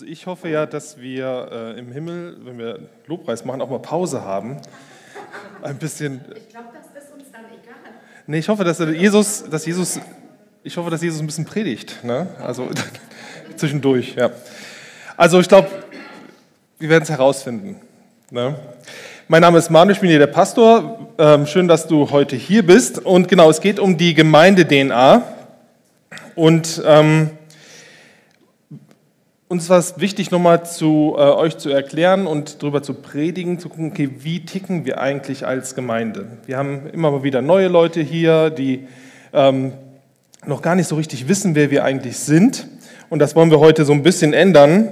Also ich hoffe ja, dass wir äh, im Himmel, wenn wir Lobpreis machen, auch mal Pause haben. Ein bisschen. Ich glaube, das ist uns dann egal. Nee, ich hoffe, dass Jesus, dass Jesus, ich hoffe, dass Jesus ein bisschen predigt. Ne? Also zwischendurch, ja. Also ich glaube, wir werden es herausfinden. Ne? Mein Name ist Manu, ich bin hier der Pastor. Ähm, schön, dass du heute hier bist. Und genau, es geht um die Gemeinde-DNA. Und ähm, uns war es wichtig, nochmal zu äh, euch zu erklären und darüber zu predigen, zu gucken, okay, wie ticken wir eigentlich als Gemeinde? Wir haben immer mal wieder neue Leute hier, die ähm, noch gar nicht so richtig wissen, wer wir eigentlich sind. Und das wollen wir heute so ein bisschen ändern.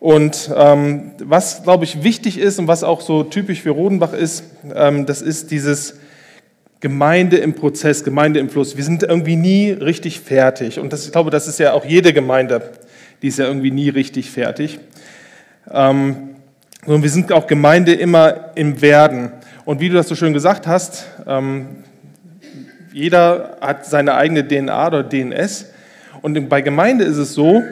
Und ähm, was, glaube ich, wichtig ist und was auch so typisch für Rodenbach ist, ähm, das ist dieses Gemeinde im Prozess, Gemeinde im Fluss. Wir sind irgendwie nie richtig fertig. Und das, ich glaube, das ist ja auch jede Gemeinde die ist ja irgendwie nie richtig fertig. Ähm, sondern wir sind auch Gemeinde immer im Werden. Und wie du das so schön gesagt hast, ähm, jeder hat seine eigene DNA oder DNS. Und bei Gemeinde ist es so,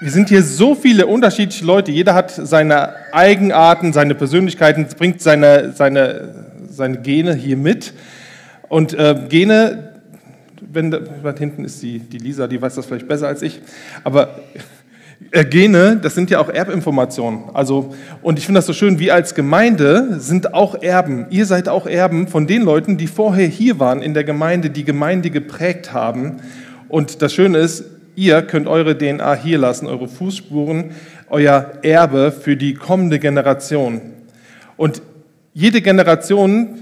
wir sind hier so viele unterschiedliche Leute. Jeder hat seine Eigenarten, seine Persönlichkeiten, bringt seine, seine, seine Gene hier mit. Und äh, Gene, wenn da, hinten ist die, die Lisa, die weiß das vielleicht besser als ich, aber äh, Gene, das sind ja auch Erbinformationen. Also, und ich finde das so schön, wir als Gemeinde sind auch Erben. Ihr seid auch Erben von den Leuten, die vorher hier waren in der Gemeinde, die Gemeinde geprägt haben. Und das Schöne ist, ihr könnt eure DNA hier lassen, eure Fußspuren, euer Erbe für die kommende Generation. Und jede Generation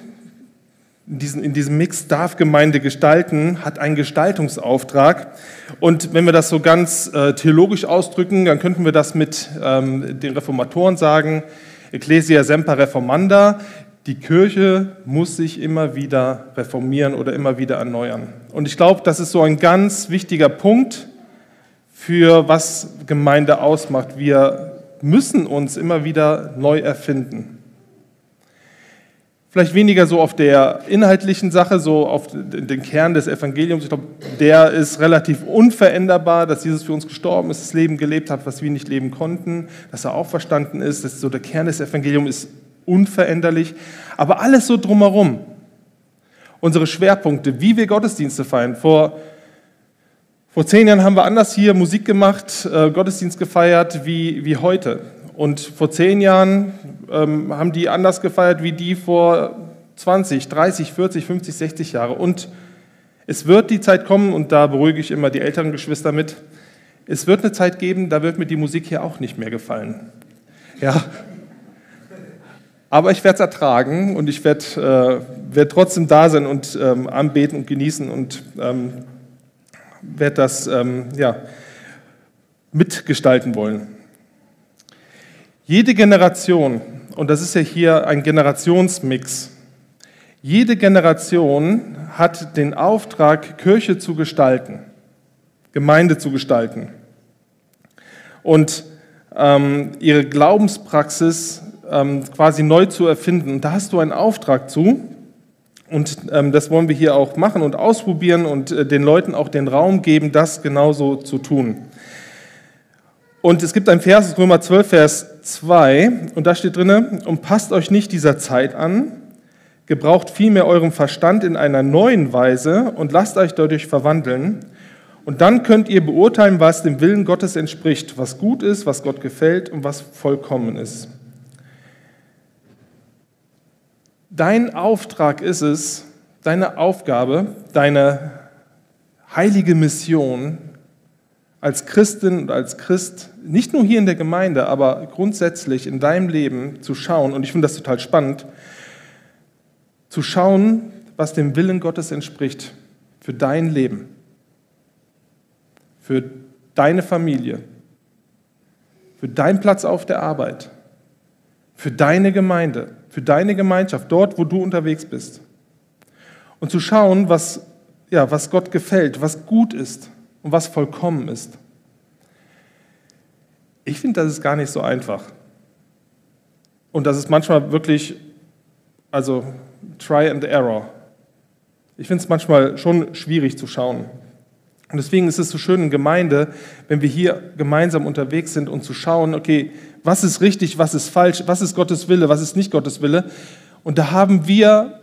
in diesem, in diesem Mix darf Gemeinde gestalten, hat einen Gestaltungsauftrag. Und wenn wir das so ganz äh, theologisch ausdrücken, dann könnten wir das mit ähm, den Reformatoren sagen, Ecclesia semper reformanda, die Kirche muss sich immer wieder reformieren oder immer wieder erneuern. Und ich glaube, das ist so ein ganz wichtiger Punkt für was Gemeinde ausmacht. Wir müssen uns immer wieder neu erfinden. Vielleicht weniger so auf der inhaltlichen Sache, so auf den Kern des Evangeliums. Ich glaube, der ist relativ unveränderbar, dass Jesus für uns gestorben ist, das Leben gelebt hat, was wir nicht leben konnten, dass er auferstanden ist. Das ist so der Kern des Evangeliums ist unveränderlich. Aber alles so drumherum, unsere Schwerpunkte, wie wir Gottesdienste feiern. Vor, vor zehn Jahren haben wir anders hier Musik gemacht, äh, Gottesdienst gefeiert wie, wie heute. Und vor zehn Jahren ähm, haben die anders gefeiert wie die vor 20, 30, 40, 50, 60 Jahre. Und es wird die Zeit kommen, und da beruhige ich immer die älteren Geschwister mit, es wird eine Zeit geben, da wird mir die Musik hier auch nicht mehr gefallen. Ja. Aber ich werde es ertragen und ich werde äh, werd trotzdem da sein und ähm, anbeten und genießen und ähm, werde das ähm, ja, mitgestalten wollen. Jede Generation, und das ist ja hier ein Generationsmix, jede Generation hat den Auftrag, Kirche zu gestalten, Gemeinde zu gestalten und ähm, ihre Glaubenspraxis ähm, quasi neu zu erfinden. Und da hast du einen Auftrag zu. Und ähm, das wollen wir hier auch machen und ausprobieren und äh, den Leuten auch den Raum geben, das genauso zu tun. Und es gibt ein Vers, Römer 12, Vers 2, und da steht drin, und passt euch nicht dieser Zeit an, gebraucht vielmehr euren Verstand in einer neuen Weise und lasst euch dadurch verwandeln. Und dann könnt ihr beurteilen, was dem Willen Gottes entspricht, was gut ist, was Gott gefällt und was vollkommen ist. Dein Auftrag ist es, deine Aufgabe, deine heilige Mission, als Christin und als Christ, nicht nur hier in der Gemeinde, aber grundsätzlich in deinem Leben zu schauen, und ich finde das total spannend, zu schauen, was dem Willen Gottes entspricht für dein Leben, für deine Familie, für deinen Platz auf der Arbeit, für deine Gemeinde, für deine Gemeinschaft, dort, wo du unterwegs bist. Und zu schauen, was, ja, was Gott gefällt, was gut ist und was vollkommen ist. Ich finde, das ist gar nicht so einfach. Und das ist manchmal wirklich, also try and error. Ich finde es manchmal schon schwierig zu schauen. Und deswegen ist es so schön in Gemeinde, wenn wir hier gemeinsam unterwegs sind und zu schauen, okay, was ist richtig, was ist falsch, was ist Gottes Wille, was ist nicht Gottes Wille. Und da haben wir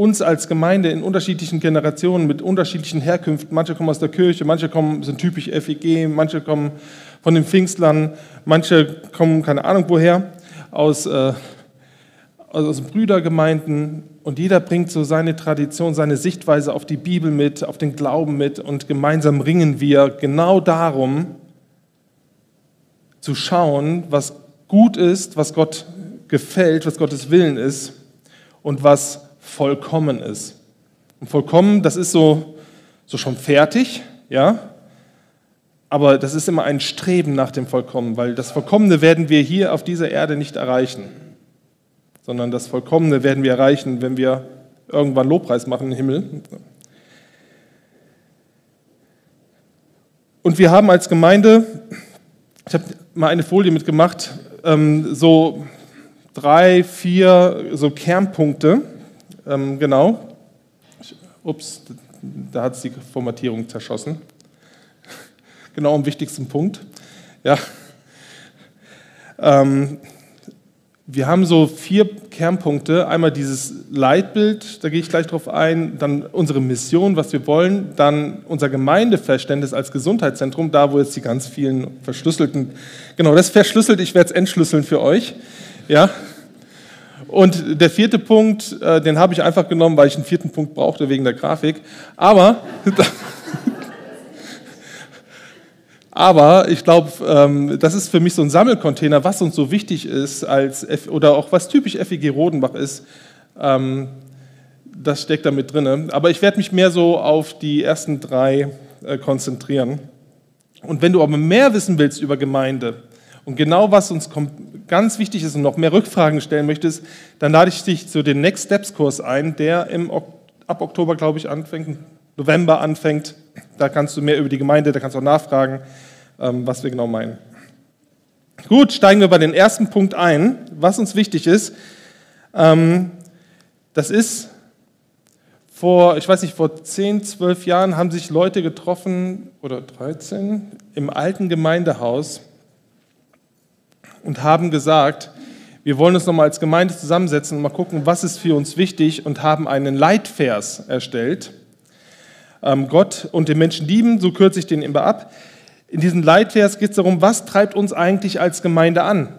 uns als Gemeinde in unterschiedlichen Generationen mit unterschiedlichen Herkünften, manche kommen aus der Kirche, manche kommen, sind typisch FEG, manche kommen von den Pfingstlern, manche kommen keine Ahnung woher, aus, äh, aus Brüdergemeinden. Und jeder bringt so seine Tradition, seine Sichtweise auf die Bibel mit, auf den Glauben mit. Und gemeinsam ringen wir genau darum, zu schauen, was gut ist, was Gott gefällt, was Gottes Willen ist und was vollkommen ist. Und vollkommen, das ist so, so schon fertig, ja, aber das ist immer ein Streben nach dem Vollkommen, weil das Vollkommene werden wir hier auf dieser Erde nicht erreichen, sondern das Vollkommene werden wir erreichen, wenn wir irgendwann Lobpreis machen im Himmel. Und wir haben als Gemeinde, ich habe mal eine Folie mitgemacht, ähm, so drei, vier so Kernpunkte, ähm, genau. Ups, da hat es die Formatierung zerschossen. Genau am wichtigsten Punkt. Ja. Ähm, wir haben so vier Kernpunkte. Einmal dieses Leitbild, da gehe ich gleich drauf ein. Dann unsere Mission, was wir wollen. Dann unser Gemeindeverständnis als Gesundheitszentrum, da wo jetzt die ganz vielen verschlüsselten, genau, das verschlüsselt, ich werde es entschlüsseln für euch. Ja. Und der vierte Punkt, äh, den habe ich einfach genommen, weil ich einen vierten Punkt brauchte wegen der Grafik. Aber, aber ich glaube, ähm, das ist für mich so ein Sammelcontainer, was uns so wichtig ist als F oder auch was typisch FEG Rodenbach ist. Ähm, das steckt da mit drin. Aber ich werde mich mehr so auf die ersten drei äh, konzentrieren. Und wenn du aber mehr wissen willst über Gemeinde, und genau was uns ganz wichtig ist und noch mehr Rückfragen stellen möchtest, dann lade ich dich zu den Next Steps Kurs ein, der im, ab Oktober, glaube ich, anfängt, November anfängt. Da kannst du mehr über die Gemeinde, da kannst du auch nachfragen, ähm, was wir genau meinen. Gut, steigen wir bei den ersten Punkt ein, was uns wichtig ist. Ähm, das ist vor, ich weiß nicht, vor 10, 12 Jahren haben sich Leute getroffen, oder 13, im alten Gemeindehaus und haben gesagt, wir wollen uns nochmal als Gemeinde zusammensetzen und mal gucken, was ist für uns wichtig und haben einen Leitvers erstellt. Ähm, Gott und den Menschen lieben, so kürze ich den immer ab. In diesem Leitvers geht es darum, was treibt uns eigentlich als Gemeinde an?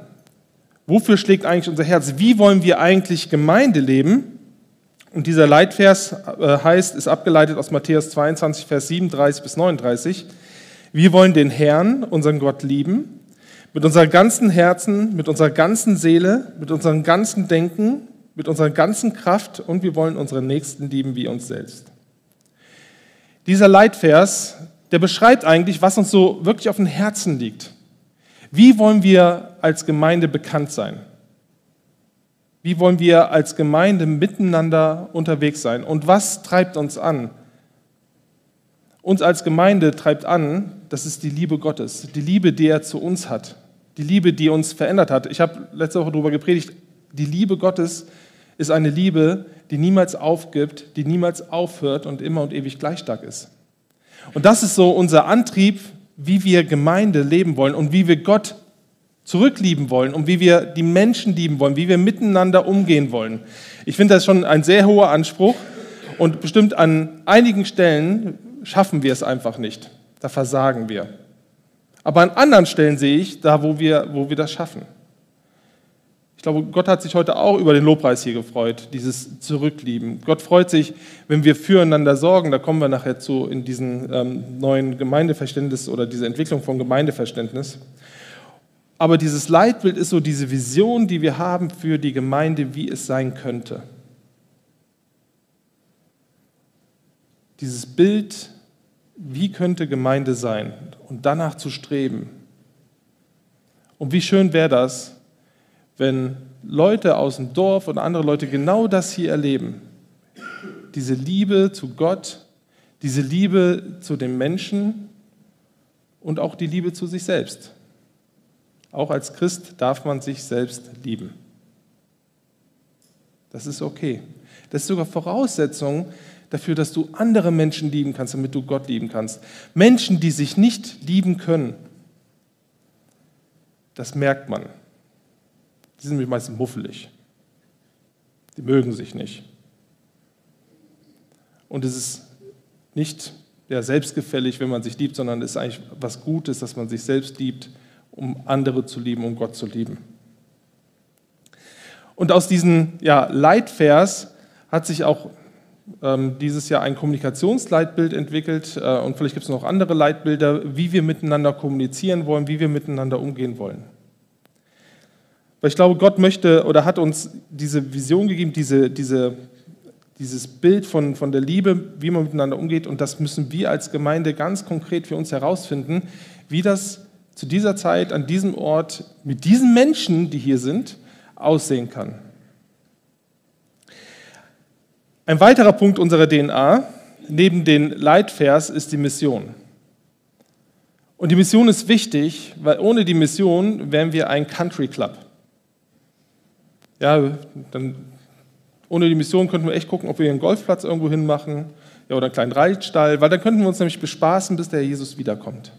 Wofür schlägt eigentlich unser Herz? Wie wollen wir eigentlich Gemeinde leben? Und dieser Leitvers äh, heißt, ist abgeleitet aus Matthäus 22, Vers 37 bis 39. Wir wollen den Herrn, unseren Gott, lieben mit unserem ganzen Herzen, mit unserer ganzen Seele, mit unserem ganzen Denken, mit unserer ganzen Kraft und wir wollen unseren Nächsten lieben wie uns selbst. Dieser Leitvers, der beschreibt eigentlich, was uns so wirklich auf dem Herzen liegt. Wie wollen wir als Gemeinde bekannt sein? Wie wollen wir als Gemeinde miteinander unterwegs sein? Und was treibt uns an? Uns als Gemeinde treibt an, das ist die Liebe Gottes, die Liebe, die er zu uns hat, die Liebe, die uns verändert hat. Ich habe letzte Woche darüber gepredigt, die Liebe Gottes ist eine Liebe, die niemals aufgibt, die niemals aufhört und immer und ewig gleich stark ist. Und das ist so unser Antrieb, wie wir Gemeinde leben wollen und wie wir Gott zurücklieben wollen und wie wir die Menschen lieben wollen, wie wir miteinander umgehen wollen. Ich finde das schon ein sehr hoher Anspruch und bestimmt an einigen Stellen schaffen wir es einfach nicht. Da versagen wir. Aber an anderen Stellen sehe ich, da wo wir, wo wir das schaffen. Ich glaube, Gott hat sich heute auch über den Lobpreis hier gefreut, dieses Zurücklieben. Gott freut sich, wenn wir füreinander sorgen. Da kommen wir nachher zu in diesen ähm, neuen Gemeindeverständnis oder diese Entwicklung von Gemeindeverständnis. Aber dieses Leitbild ist so diese Vision, die wir haben für die Gemeinde, wie es sein könnte. Dieses Bild wie könnte Gemeinde sein und danach zu streben. Und wie schön wäre das, wenn Leute aus dem Dorf und andere Leute genau das hier erleben. Diese Liebe zu Gott, diese Liebe zu den Menschen und auch die Liebe zu sich selbst. Auch als Christ darf man sich selbst lieben. Das ist okay. Das ist sogar Voraussetzung, dafür, dass du andere Menschen lieben kannst, damit du Gott lieben kannst. Menschen, die sich nicht lieben können, das merkt man. Die sind nämlich meistens muffelig. Die mögen sich nicht. Und es ist nicht ja, selbstgefällig, wenn man sich liebt, sondern es ist eigentlich was Gutes, dass man sich selbst liebt, um andere zu lieben, um Gott zu lieben. Und aus diesem ja, Leitvers hat sich auch dieses Jahr ein Kommunikationsleitbild entwickelt äh, und vielleicht gibt es noch andere Leitbilder, wie wir miteinander kommunizieren wollen, wie wir miteinander umgehen wollen. Weil ich glaube, Gott möchte oder hat uns diese Vision gegeben, diese, diese, dieses Bild von, von der Liebe, wie man miteinander umgeht und das müssen wir als Gemeinde ganz konkret für uns herausfinden, wie das zu dieser Zeit an diesem Ort mit diesen Menschen, die hier sind, aussehen kann. Ein weiterer Punkt unserer DNA neben den Leitvers ist die Mission. Und die Mission ist wichtig, weil ohne die Mission wären wir ein Country Club. Ja, dann ohne die Mission könnten wir echt gucken, ob wir einen Golfplatz irgendwo hinmachen ja, oder einen kleinen Reitstall, weil dann könnten wir uns nämlich bespaßen, bis der Jesus wiederkommt.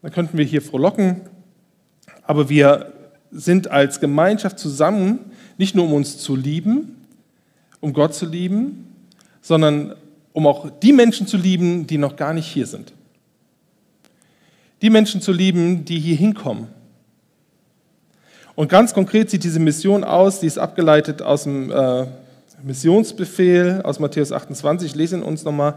Dann könnten wir hier frohlocken, aber wir sind als Gemeinschaft zusammen, nicht nur um uns zu lieben, um Gott zu lieben, sondern um auch die Menschen zu lieben, die noch gar nicht hier sind. Die Menschen zu lieben, die hier hinkommen. Und ganz konkret sieht diese Mission aus, die ist abgeleitet aus dem äh, Missionsbefehl aus Matthäus 28. Ich lese ihn uns nochmal.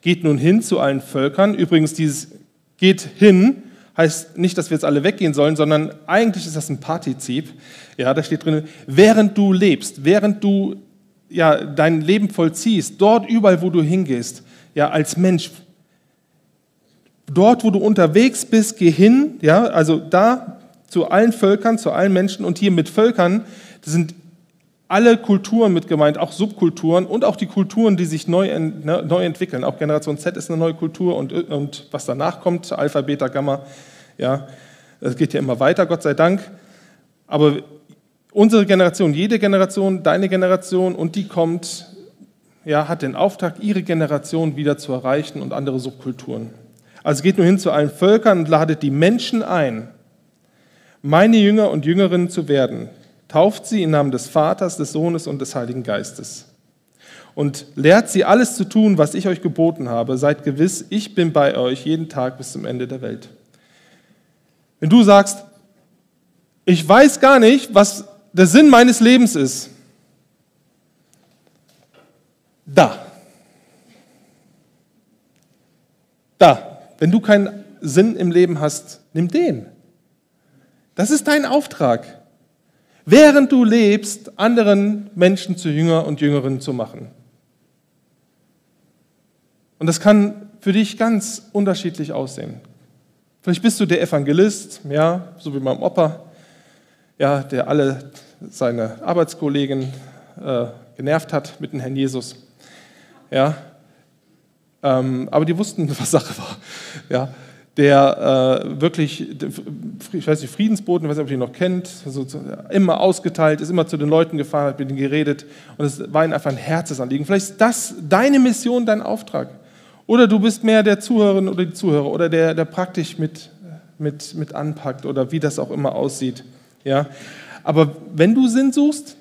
Geht nun hin zu allen Völkern. Übrigens, dieses geht hin heißt nicht, dass wir jetzt alle weggehen sollen, sondern eigentlich ist das ein Partizip. Ja, da steht drin, während du lebst, während du ja, dein Leben vollziehst, dort überall, wo du hingehst, ja, als Mensch, dort, wo du unterwegs bist, geh hin, ja, also da zu allen Völkern, zu allen Menschen und hier mit Völkern, das sind alle Kulturen mit gemeint, auch Subkulturen und auch die Kulturen, die sich neu, ne, neu entwickeln. Auch Generation Z ist eine neue Kultur und, und was danach kommt, Alpha, Beta, Gamma, ja, das geht ja immer weiter, Gott sei Dank. Aber Unsere Generation, jede Generation, deine Generation und die kommt, ja, hat den Auftrag, ihre Generation wieder zu erreichen und andere Subkulturen. Also geht nur hin zu allen Völkern und ladet die Menschen ein, meine Jünger und Jüngerinnen zu werden. Tauft sie im Namen des Vaters, des Sohnes und des Heiligen Geistes. Und lehrt sie alles zu tun, was ich euch geboten habe. Seid gewiss, ich bin bei euch jeden Tag bis zum Ende der Welt. Wenn du sagst, ich weiß gar nicht, was der Sinn meines Lebens ist, da. Da. Wenn du keinen Sinn im Leben hast, nimm den. Das ist dein Auftrag. Während du lebst, anderen Menschen zu Jünger und Jüngerinnen zu machen. Und das kann für dich ganz unterschiedlich aussehen. Vielleicht bist du der Evangelist, ja, so wie mein Opa, ja, der alle seine Arbeitskollegen äh, genervt hat mit dem Herrn Jesus. Ja, ähm, aber die wussten, was Sache war. Ja, der äh, wirklich, ich weiß nicht, Friedensboten, ich weiß nicht, ob ihr ihn noch kennt, also immer ausgeteilt, ist immer zu den Leuten gefahren, hat mit ihnen geredet und es war ihnen einfach ein Herzensanliegen. Vielleicht ist das deine Mission, dein Auftrag. Oder du bist mehr der Zuhörerin oder die Zuhörer oder der, der praktisch mit, mit, mit anpackt oder wie das auch immer aussieht. Ja? Aber wenn du Sinn suchst,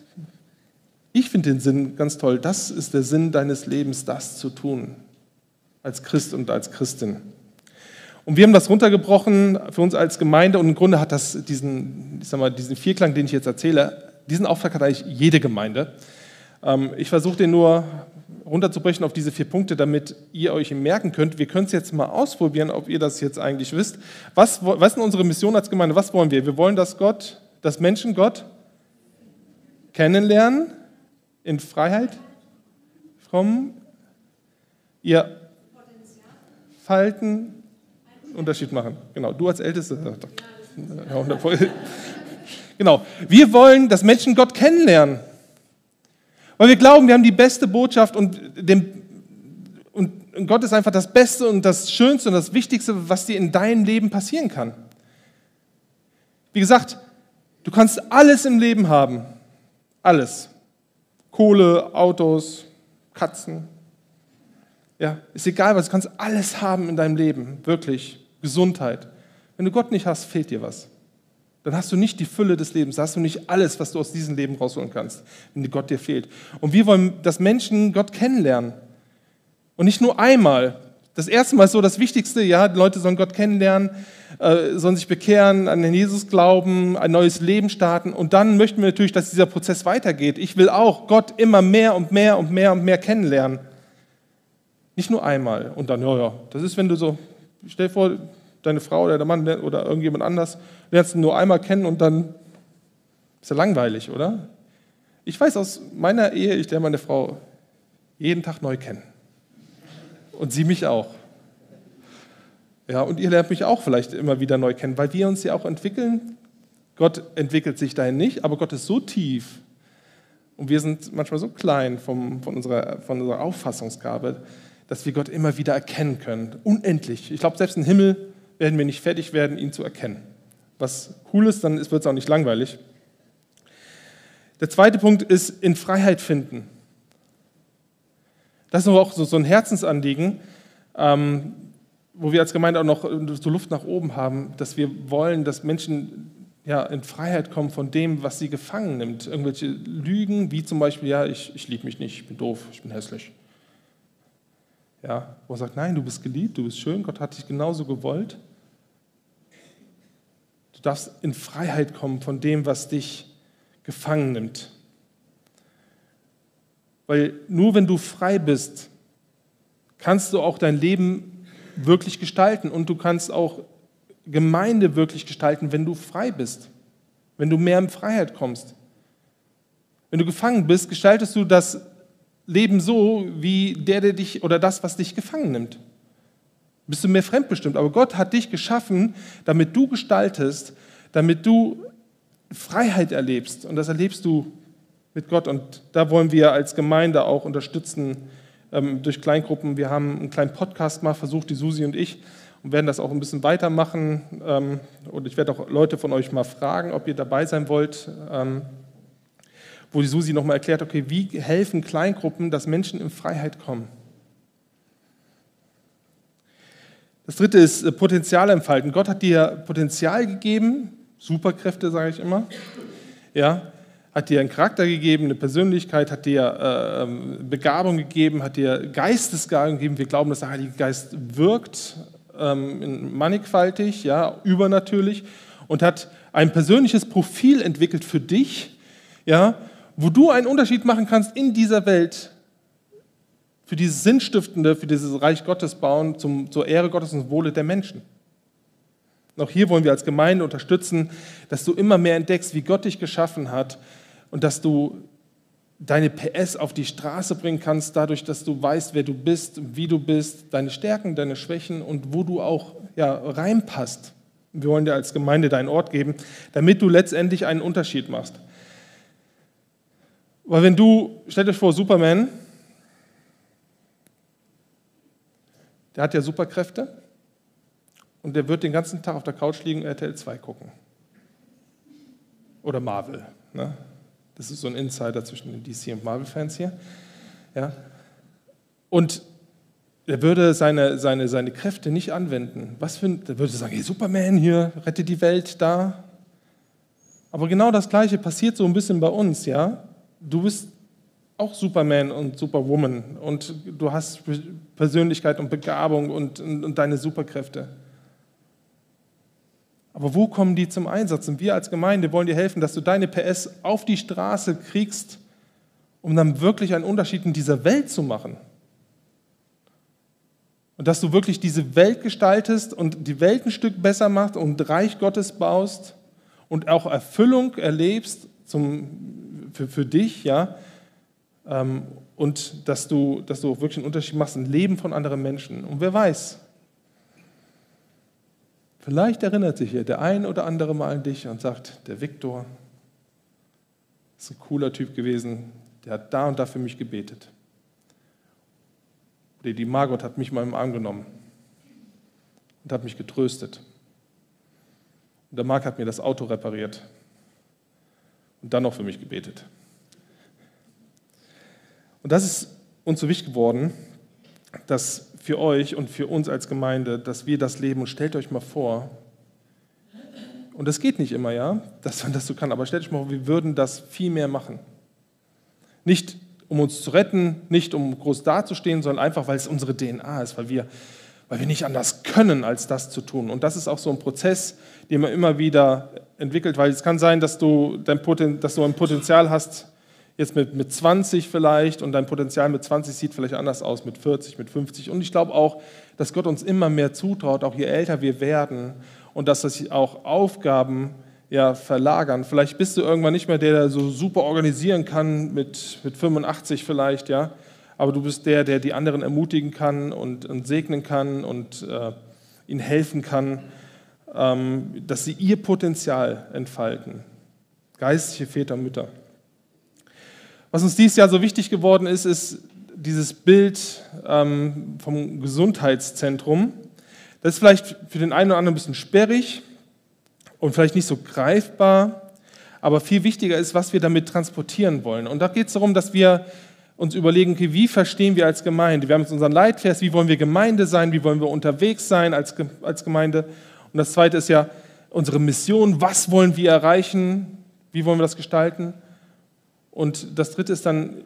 ich finde den Sinn ganz toll. Das ist der Sinn deines Lebens, das zu tun. Als Christ und als Christin. Und wir haben das runtergebrochen für uns als Gemeinde und im Grunde hat das diesen, ich sag mal, diesen Vierklang, den ich jetzt erzähle, diesen Auftrag hat eigentlich jede Gemeinde. Ähm, ich versuche den nur runterzubrechen auf diese vier Punkte, damit ihr euch merken könnt. Wir können es jetzt mal ausprobieren, ob ihr das jetzt eigentlich wisst. Was, was ist unsere Mission als Gemeinde? Was wollen wir? Wir wollen, dass Gott dass Menschen Gott kennenlernen in Freiheit, fromm, ihr Falten Unterschied machen. Genau, du als Älteste. Genau, wir wollen, dass Menschen Gott kennenlernen. Weil wir glauben, wir haben die beste Botschaft und, dem, und Gott ist einfach das Beste und das Schönste und das Wichtigste, was dir in deinem Leben passieren kann. Wie gesagt, Du kannst alles im Leben haben. Alles. Kohle, Autos, Katzen. Ja, ist egal was, du kannst alles haben in deinem Leben, wirklich. Gesundheit. Wenn du Gott nicht hast, fehlt dir was. Dann hast du nicht die Fülle des Lebens, hast du nicht alles, was du aus diesem Leben rausholen kannst, wenn Gott dir fehlt. Und wir wollen, dass Menschen Gott kennenlernen. Und nicht nur einmal. Das erste Mal ist so das Wichtigste, ja, die Leute sollen Gott kennenlernen, äh, sollen sich bekehren, an den Jesus glauben, ein neues Leben starten. Und dann möchten wir natürlich, dass dieser Prozess weitergeht. Ich will auch Gott immer mehr und mehr und mehr und mehr kennenlernen. Nicht nur einmal und dann, ja, ja, das ist, wenn du so, stell dir vor, deine Frau oder der Mann oder irgendjemand anders lernst du nur einmal kennen und dann ist ja langweilig, oder? Ich weiß aus meiner Ehe, ich lerne meine Frau jeden Tag neu kennen. Und sie mich auch. Ja, und ihr lernt mich auch vielleicht immer wieder neu kennen, weil wir uns ja auch entwickeln. Gott entwickelt sich dahin nicht, aber Gott ist so tief und wir sind manchmal so klein vom, von, unserer, von unserer Auffassungsgabe, dass wir Gott immer wieder erkennen können. Unendlich. Ich glaube, selbst im Himmel werden wir nicht fertig werden, ihn zu erkennen. Was cool ist, dann wird es auch nicht langweilig. Der zweite Punkt ist in Freiheit finden. Das ist aber auch so, so ein Herzensanliegen, ähm, wo wir als Gemeinde auch noch so Luft nach oben haben, dass wir wollen, dass Menschen ja, in Freiheit kommen von dem, was sie gefangen nimmt. Irgendwelche Lügen, wie zum Beispiel, ja, ich, ich liebe mich nicht, ich bin doof, ich bin hässlich. Ja, wo er sagt, nein, du bist geliebt, du bist schön, Gott hat dich genauso gewollt. Du darfst in Freiheit kommen von dem, was dich gefangen nimmt. Weil nur wenn du frei bist, kannst du auch dein Leben wirklich gestalten und du kannst auch Gemeinde wirklich gestalten, wenn du frei bist, wenn du mehr in Freiheit kommst. Wenn du gefangen bist, gestaltest du das leben so wie der, der dich oder das, was dich gefangen nimmt. Bist du mehr fremdbestimmt. Aber Gott hat dich geschaffen, damit du gestaltest, damit du Freiheit erlebst. Und das erlebst du mit Gott. Und da wollen wir als Gemeinde auch unterstützen ähm, durch Kleingruppen. Wir haben einen kleinen Podcast mal versucht, die Susi und ich, und werden das auch ein bisschen weitermachen. Ähm, und ich werde auch Leute von euch mal fragen, ob ihr dabei sein wollt. Ähm, wo die Susi nochmal erklärt, okay, wie helfen Kleingruppen, dass Menschen in Freiheit kommen. Das dritte ist äh, Potenzial entfalten. Gott hat dir Potenzial gegeben, Superkräfte sage ich immer, ja, hat dir einen Charakter gegeben, eine Persönlichkeit, hat dir äh, ähm, Begabung gegeben, hat dir Geistesgaben gegeben. Wir glauben, dass der Heilige Geist wirkt, ähm, mannigfaltig, ja, übernatürlich und hat ein persönliches Profil entwickelt für dich, ja, wo du einen Unterschied machen kannst in dieser Welt für dieses Sinnstiftende, für dieses Reich Gottes bauen, zum, zur Ehre Gottes und Wohle der Menschen. Auch hier wollen wir als Gemeinde unterstützen, dass du immer mehr entdeckst, wie Gott dich geschaffen hat und dass du deine PS auf die Straße bringen kannst, dadurch, dass du weißt, wer du bist, wie du bist, deine Stärken, deine Schwächen und wo du auch ja, reinpasst. Wir wollen dir als Gemeinde deinen Ort geben, damit du letztendlich einen Unterschied machst. Weil wenn du, stellt euch vor, Superman, der hat ja Superkräfte und der wird den ganzen Tag auf der Couch liegen und RTL 2 gucken. Oder Marvel. Ne? Das ist so ein Insider zwischen den DC und Marvel-Fans hier. Ja? Und er würde seine, seine, seine Kräfte nicht anwenden. Was für ein, er würde sagen, hey, Superman hier, rette die Welt da. Aber genau das Gleiche passiert so ein bisschen bei uns, ja du bist auch Superman und Superwoman und du hast Persönlichkeit und Begabung und, und, und, deine Superkräfte. Aber wo kommen die zum Einsatz? Und wir als Gemeinde wollen dir helfen, dass du deine PS auf die Straße kriegst, um dann wirklich einen Unterschied in dieser Welt zu machen. Und dass du wirklich diese Welt gestaltest und die Welt ein Stück besser machst und Reich Gottes baust und auch Erfüllung erlebst zum für, für dich, ja, ähm, und dass du, dass du wirklich einen Unterschied machst im Leben von anderen Menschen. Und wer weiß, vielleicht erinnert sich hier der ein oder andere mal an dich und sagt, der Viktor ist ein cooler Typ gewesen, der hat da und da für mich gebetet. Oder die Margot hat mich mal im Arm genommen und hat mich getröstet. Und der Marc hat mir das Auto repariert und dann noch für mich gebetet. Und das ist uns so wichtig geworden, dass für euch und für uns als Gemeinde, dass wir das leben. Und stellt euch mal vor, und das geht nicht immer, ja, dass man das so kann, aber stellt euch mal vor, wir würden das viel mehr machen. Nicht um uns zu retten, nicht um groß dazustehen, sondern einfach, weil es unsere DNA ist, weil wir, weil wir nicht anders können, als das zu tun. Und das ist auch so ein Prozess, den man immer wieder entwickelt, weil es kann sein, dass du, dein Poten, dass du ein Potenzial hast, jetzt mit, mit 20 vielleicht, und dein Potenzial mit 20 sieht vielleicht anders aus, mit 40, mit 50. Und ich glaube auch, dass Gott uns immer mehr zutraut, auch je älter wir werden, und dass sich auch Aufgaben ja, verlagern. Vielleicht bist du irgendwann nicht mehr der, der so super organisieren kann, mit, mit 85 vielleicht, ja, aber du bist der, der die anderen ermutigen kann und, und segnen kann und äh, ihnen helfen kann, ähm, dass sie ihr Potenzial entfalten. Geistliche Väter, Mütter. Was uns dieses Jahr so wichtig geworden ist, ist dieses Bild ähm, vom Gesundheitszentrum. Das ist vielleicht für den einen oder anderen ein bisschen sperrig und vielleicht nicht so greifbar, aber viel wichtiger ist, was wir damit transportieren wollen. Und da geht es darum, dass wir uns überlegen, okay, wie verstehen wir als Gemeinde? Wir haben jetzt unseren Leitvers, wie wollen wir Gemeinde sein, wie wollen wir unterwegs sein als, als Gemeinde? Und das Zweite ist ja unsere Mission, was wollen wir erreichen, wie wollen wir das gestalten? Und das Dritte ist dann,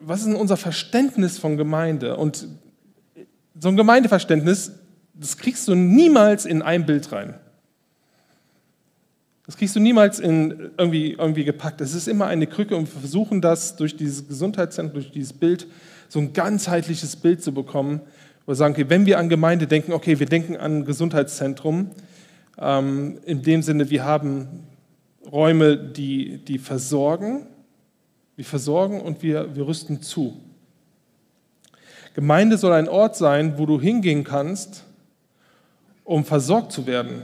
was ist denn unser Verständnis von Gemeinde? Und so ein Gemeindeverständnis das kriegst du niemals in ein Bild rein. Das kriegst du niemals in irgendwie, irgendwie gepackt. Es ist immer eine Krücke und wir versuchen das durch dieses Gesundheitszentrum, durch dieses Bild, so ein ganzheitliches Bild zu bekommen. Wo wir sagen, okay, wenn wir an Gemeinde denken, okay, wir denken an Gesundheitszentrum, ähm, in dem Sinne, wir haben Räume, die, die versorgen, wir versorgen und wir, wir rüsten zu. Gemeinde soll ein Ort sein, wo du hingehen kannst um versorgt zu werden.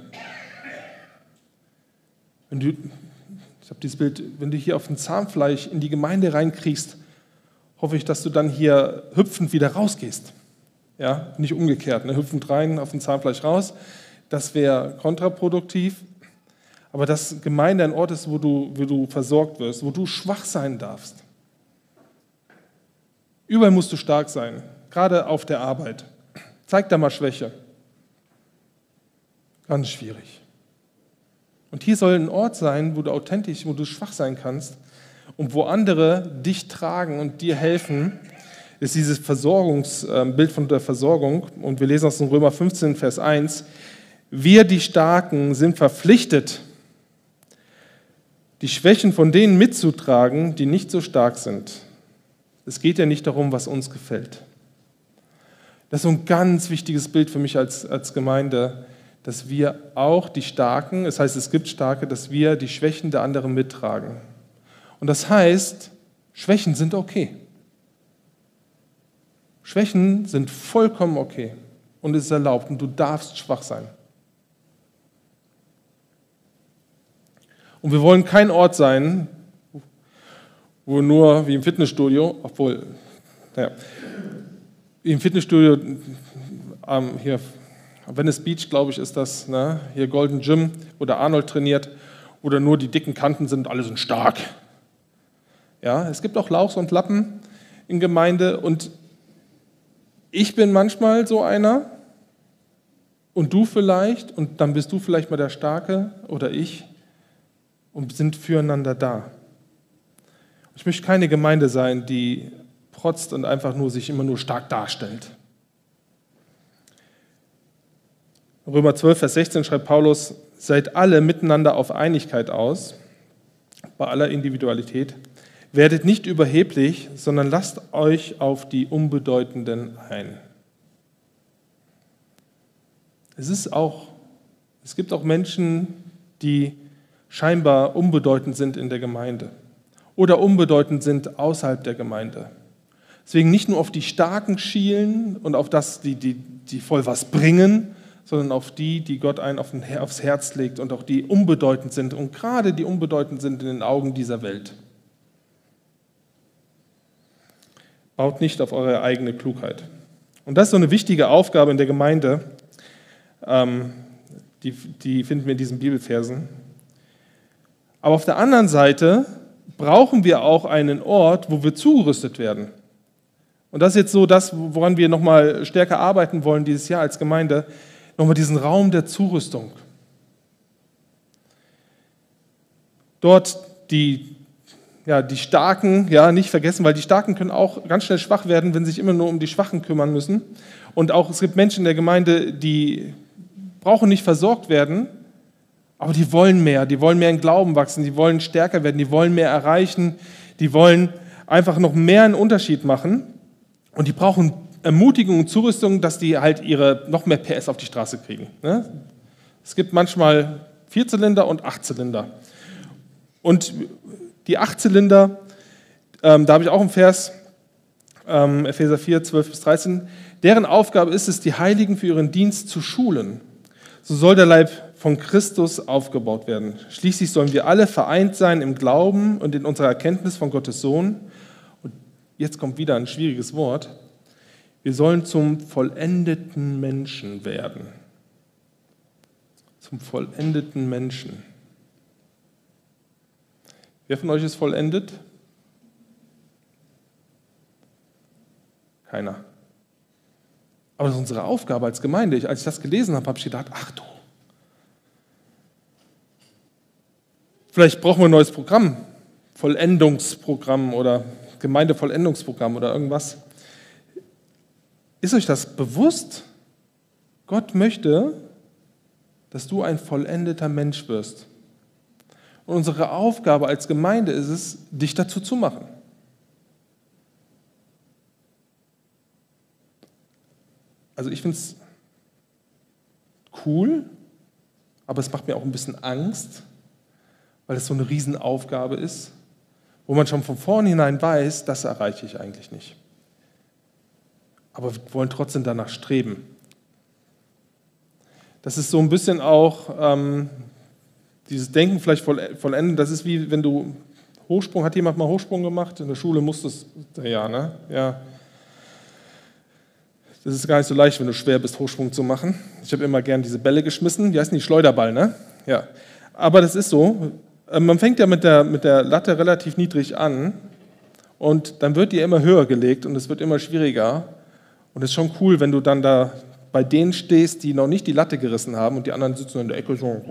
Wenn du, ich habe dieses Bild, wenn du hier auf ein Zahnfleisch in die Gemeinde reinkriegst, hoffe ich, dass du dann hier hüpfend wieder rausgehst. Ja, nicht umgekehrt, ne? hüpfend rein, auf ein Zahnfleisch raus. Das wäre kontraproduktiv. Aber dass Gemeinde ein Ort ist, wo du, wo du versorgt wirst, wo du schwach sein darfst. Überall musst du stark sein, gerade auf der Arbeit. Zeig da mal Schwäche. Ganz schwierig. Und hier soll ein Ort sein, wo du authentisch, wo du schwach sein kannst und wo andere dich tragen und dir helfen. Ist dieses Versorgungsbild von der Versorgung. Und wir lesen aus dem Römer 15, Vers 1. Wir, die Starken, sind verpflichtet, die Schwächen von denen mitzutragen, die nicht so stark sind. Es geht ja nicht darum, was uns gefällt. Das ist so ein ganz wichtiges Bild für mich als, als Gemeinde dass wir auch die Starken, das heißt, es gibt Starke, dass wir die Schwächen der anderen mittragen. Und das heißt, Schwächen sind okay. Schwächen sind vollkommen okay und es ist erlaubt und du darfst schwach sein. Und wir wollen kein Ort sein, wo nur wie im Fitnessstudio, obwohl, naja, wie im Fitnessstudio ähm, hier Venice Beach, glaube ich, ist das, ne? hier Golden Gym, wo der Arnold trainiert, oder nur die dicken Kanten sind, alle sind stark. Ja, es gibt auch Lauchs und Lappen in Gemeinde und ich bin manchmal so einer und du vielleicht und dann bist du vielleicht mal der Starke oder ich und sind füreinander da. Ich möchte keine Gemeinde sein, die protzt und einfach nur sich immer nur stark darstellt. Römer 12, Vers 16 schreibt Paulus, seid alle miteinander auf Einigkeit aus, bei aller Individualität. Werdet nicht überheblich, sondern lasst euch auf die Unbedeutenden ein. Es ist auch, es gibt auch Menschen, die scheinbar unbedeutend sind in der Gemeinde oder unbedeutend sind außerhalb der Gemeinde. Deswegen nicht nur auf die Starken schielen und auf das, die, die, die voll was bringen, sondern auf die, die Gott einen auf aufs Herz legt und auch die unbedeutend sind und gerade die unbedeutend sind in den Augen dieser Welt. Baut nicht auf eure eigene Klugheit. Und das ist so eine wichtige Aufgabe in der Gemeinde, ähm, die, die finden wir in diesen Bibelversen. Aber auf der anderen Seite brauchen wir auch einen Ort, wo wir zugerüstet werden, Und das ist jetzt so das, woran wir nochmal stärker arbeiten wollen dieses Jahr als Gemeinde, nochmal diesen Raum der Zurüstung. Dort die, ja, die Starken, ja, nicht vergessen, weil die Starken können auch ganz schnell schwach werden, wenn sie sich immer nur um die Schwachen kümmern müssen. Und auch es gibt Menschen in der Gemeinde, die brauchen nicht versorgt werden, aber die wollen mehr, die wollen mehr in Glauben wachsen, die wollen stärker werden, die wollen mehr erreichen, die wollen einfach noch mehr einen Unterschied machen und die brauchen Ermutigung und Zurüstung, dass die halt ihre noch mehr PS auf die Straße kriegen. Ne? Es gibt manchmal Vierzylinder und Achtzylinder. Und die Achtzylinder, ähm, da habe ich auch einen Vers, ähm, Epheser 4, 12 bis 13, deren Aufgabe ist es, die Heiligen für ihren Dienst zu schulen. So soll der Leib von Christus aufgebaut werden. Schließlich sollen wir alle vereint sein im Glauben und in unserer Erkenntnis von Gottes Sohn. Und jetzt kommt wieder ein schwieriges Wort. Wir sollen zum vollendeten Menschen werden. Zum vollendeten Menschen. Wer von euch ist vollendet? Keiner. Aber das ist unsere Aufgabe als Gemeinde. Als ich das gelesen habe, habe ich gedacht, ach du, Vielleicht brauchen wir ein neues Programm, Vollendungsprogramm oder Gemeindevollendungsprogramm oder irgendwas. Ist euch das bewusst? Gott möchte, dass du ein vollendeter Mensch wirst. Und unsere Aufgabe als Gemeinde ist es, dich dazu zu machen. Also ich finde es cool, aber es macht mir auch ein bisschen Angst, weil es so eine Riesenaufgabe ist, wo man schon von vornherein weiß, das erreiche ich eigentlich nicht. Aber wir wollen trotzdem danach streben. Das ist so ein bisschen auch ähm, dieses Denken vielleicht vollenden. Das ist wie wenn du Hochsprung, hat jemand mal Hochsprung gemacht? In der Schule musstest du, ja, ne? Ja. Das ist gar nicht so leicht, wenn du schwer bist, Hochsprung zu machen. Ich habe immer gern diese Bälle geschmissen. Die heißen die Schleuderball, ne? Ja. Aber das ist so. Ähm, man fängt ja mit der, mit der Latte relativ niedrig an und dann wird die immer höher gelegt und es wird immer schwieriger. Und es ist schon cool, wenn du dann da bei denen stehst, die noch nicht die Latte gerissen haben und die anderen sitzen in der Ecke so.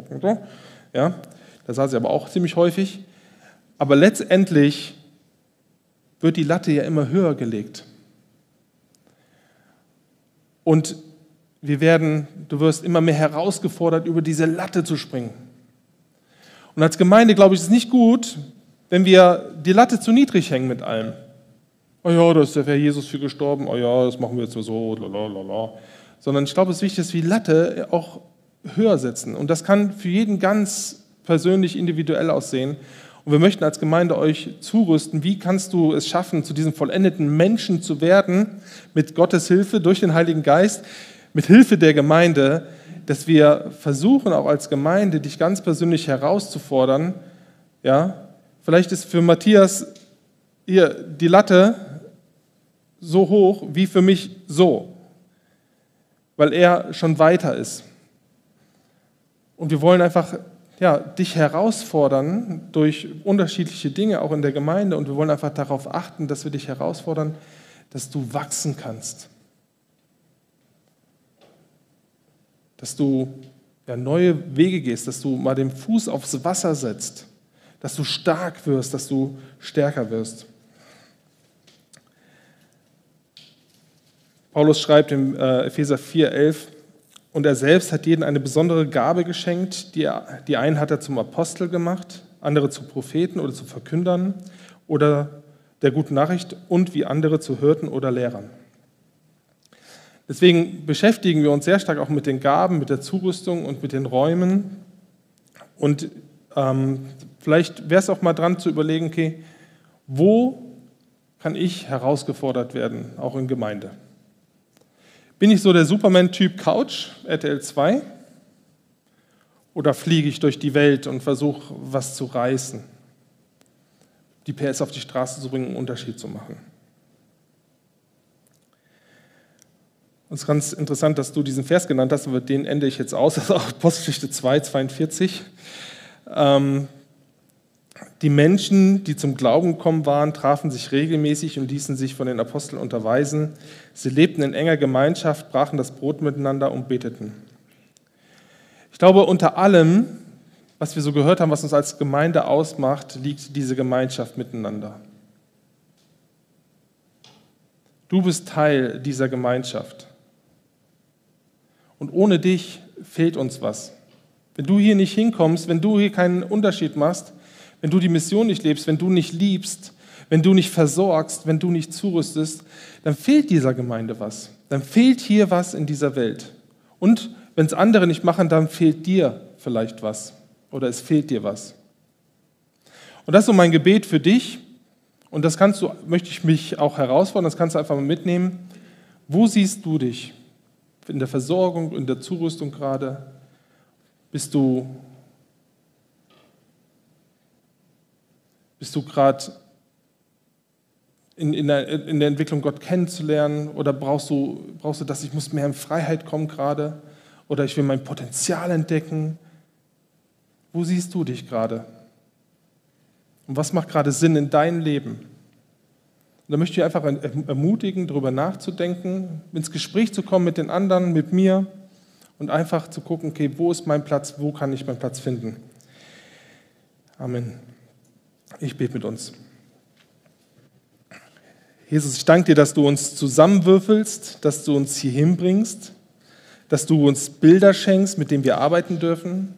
Ja, da saß ich aber auch ziemlich häufig. Aber letztendlich wird die Latte ja immer höher gelegt. Und wir werden, du wirst immer mehr herausgefordert, über diese Latte zu springen. Und als Gemeinde, glaube ich, ist es nicht gut, wenn wir die Latte zu niedrig hängen mit allem. Oh ja, da ist der Herr Jesus für gestorben. Oh ja, das machen wir jetzt so, lalala. Sondern ich glaube, es ist wichtig, dass wir die Latte auch höher setzen. Und das kann für jeden ganz persönlich, individuell aussehen. Und wir möchten als Gemeinde euch zurüsten, wie kannst du es schaffen, zu diesem vollendeten Menschen zu werden, mit Gottes Hilfe, durch den Heiligen Geist, mit Hilfe der Gemeinde, dass wir versuchen, auch als Gemeinde, dich ganz persönlich herauszufordern. Ja, vielleicht ist für Matthias hier die Latte so hoch wie für mich so, weil er schon weiter ist. Und wir wollen einfach ja, dich herausfordern durch unterschiedliche Dinge, auch in der Gemeinde. Und wir wollen einfach darauf achten, dass wir dich herausfordern, dass du wachsen kannst. Dass du ja, neue Wege gehst, dass du mal den Fuß aufs Wasser setzt, dass du stark wirst, dass du stärker wirst. Paulus schreibt im äh, Epheser 4,11, und er selbst hat jedem eine besondere Gabe geschenkt. Die, die einen hat er zum Apostel gemacht, andere zu Propheten oder zu Verkündern oder der guten Nachricht und wie andere zu Hirten oder Lehrern. Deswegen beschäftigen wir uns sehr stark auch mit den Gaben, mit der Zurüstung und mit den Räumen. Und ähm, vielleicht wäre es auch mal dran zu überlegen, okay, wo kann ich herausgefordert werden, auch in Gemeinde? Bin ich so der Superman-Typ Couch, RTL 2? Oder fliege ich durch die Welt und versuche, was zu reißen? Die PS auf die Straße zu bringen, einen Unterschied zu machen? Es ist ganz interessant, dass du diesen Vers genannt hast, aber den ende ich jetzt aus. Auch Apostelgeschichte 2, 42. Ähm, Die Menschen, die zum Glauben gekommen waren, trafen sich regelmäßig und ließen sich von den Aposteln unterweisen. Sie lebten in enger Gemeinschaft, brachen das Brot miteinander und beteten. Ich glaube, unter allem, was wir so gehört haben, was uns als Gemeinde ausmacht, liegt diese Gemeinschaft miteinander. Du bist Teil dieser Gemeinschaft. Und ohne dich fehlt uns was. Wenn du hier nicht hinkommst, wenn du hier keinen Unterschied machst, wenn du die Mission nicht lebst, wenn du nicht liebst, wenn du nicht versorgst, wenn du nicht zurüstest, dann fehlt dieser Gemeinde was. Dann fehlt hier was in dieser Welt. Und wenn es andere nicht machen, dann fehlt dir vielleicht was oder es fehlt dir was. Und das ist so mein Gebet für dich. Und das kannst du, möchte ich mich auch herausfordern, das kannst du einfach mal mitnehmen. Wo siehst du dich? In der Versorgung, in der Zurüstung gerade? Bist du, bist du gerade in, in, der, in der Entwicklung, Gott kennenzulernen? Oder brauchst du, brauchst du das, ich muss mehr in Freiheit kommen gerade? Oder ich will mein Potenzial entdecken? Wo siehst du dich gerade? Und was macht gerade Sinn in deinem Leben? Und da möchte ich einfach ermutigen, darüber nachzudenken, ins Gespräch zu kommen mit den anderen, mit mir und einfach zu gucken, okay, wo ist mein Platz, wo kann ich meinen Platz finden? Amen. Ich bete mit uns. Jesus, ich danke dir, dass du uns zusammenwürfelst, dass du uns hier hinbringst, dass du uns Bilder schenkst, mit denen wir arbeiten dürfen.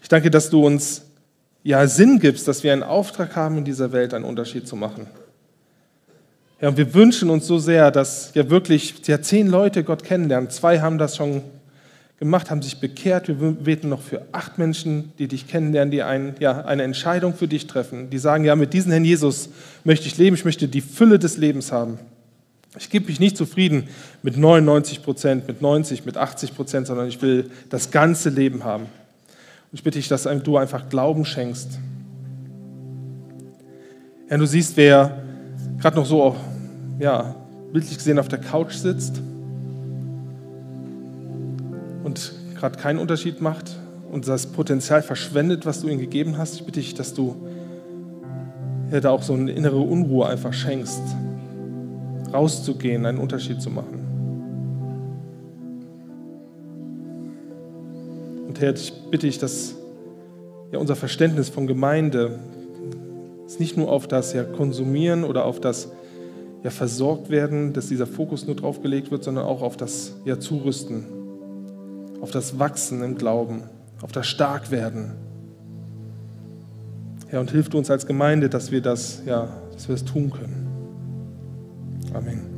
Ich danke, dass du uns ja Sinn gibst, dass wir einen Auftrag haben, in dieser Welt einen Unterschied zu machen. Ja, und wir wünschen uns so sehr, dass ja wirklich ja, zehn Leute Gott kennenlernen. Zwei haben das schon gemacht, haben sich bekehrt. Wir beten noch für acht Menschen, die dich kennenlernen, die ein, ja, eine Entscheidung für dich treffen. Die sagen, ja, mit diesem Herrn Jesus möchte ich leben, ich möchte die Fülle des Lebens haben. Ich gebe mich nicht zufrieden mit 99 Prozent, mit 90, mit 80 Prozent, sondern ich will das ganze Leben haben. Und ich bitte dich, dass du einfach Glauben schenkst. Ja, du siehst, wer gerade noch so, ja, bildlich gesehen auf der Couch sitzt und gerade keinen Unterschied macht und das Potenzial verschwendet, was du ihm gegeben hast. Ich bitte dich, dass du ja, da auch so eine innere Unruhe einfach schenkst, rauszugehen, einen Unterschied zu machen. Und Herr, ich bitte dich, dass ja, unser Verständnis von Gemeinde nicht nur auf das ja, Konsumieren oder auf das ja, versorgt werden, dass dieser Fokus nur drauf gelegt wird, sondern auch auf das ja, Zurüsten, auf das Wachsen im Glauben, auf das Starkwerden. Ja, und hilft uns als Gemeinde, dass wir das, ja, dass wir das tun können. Amen.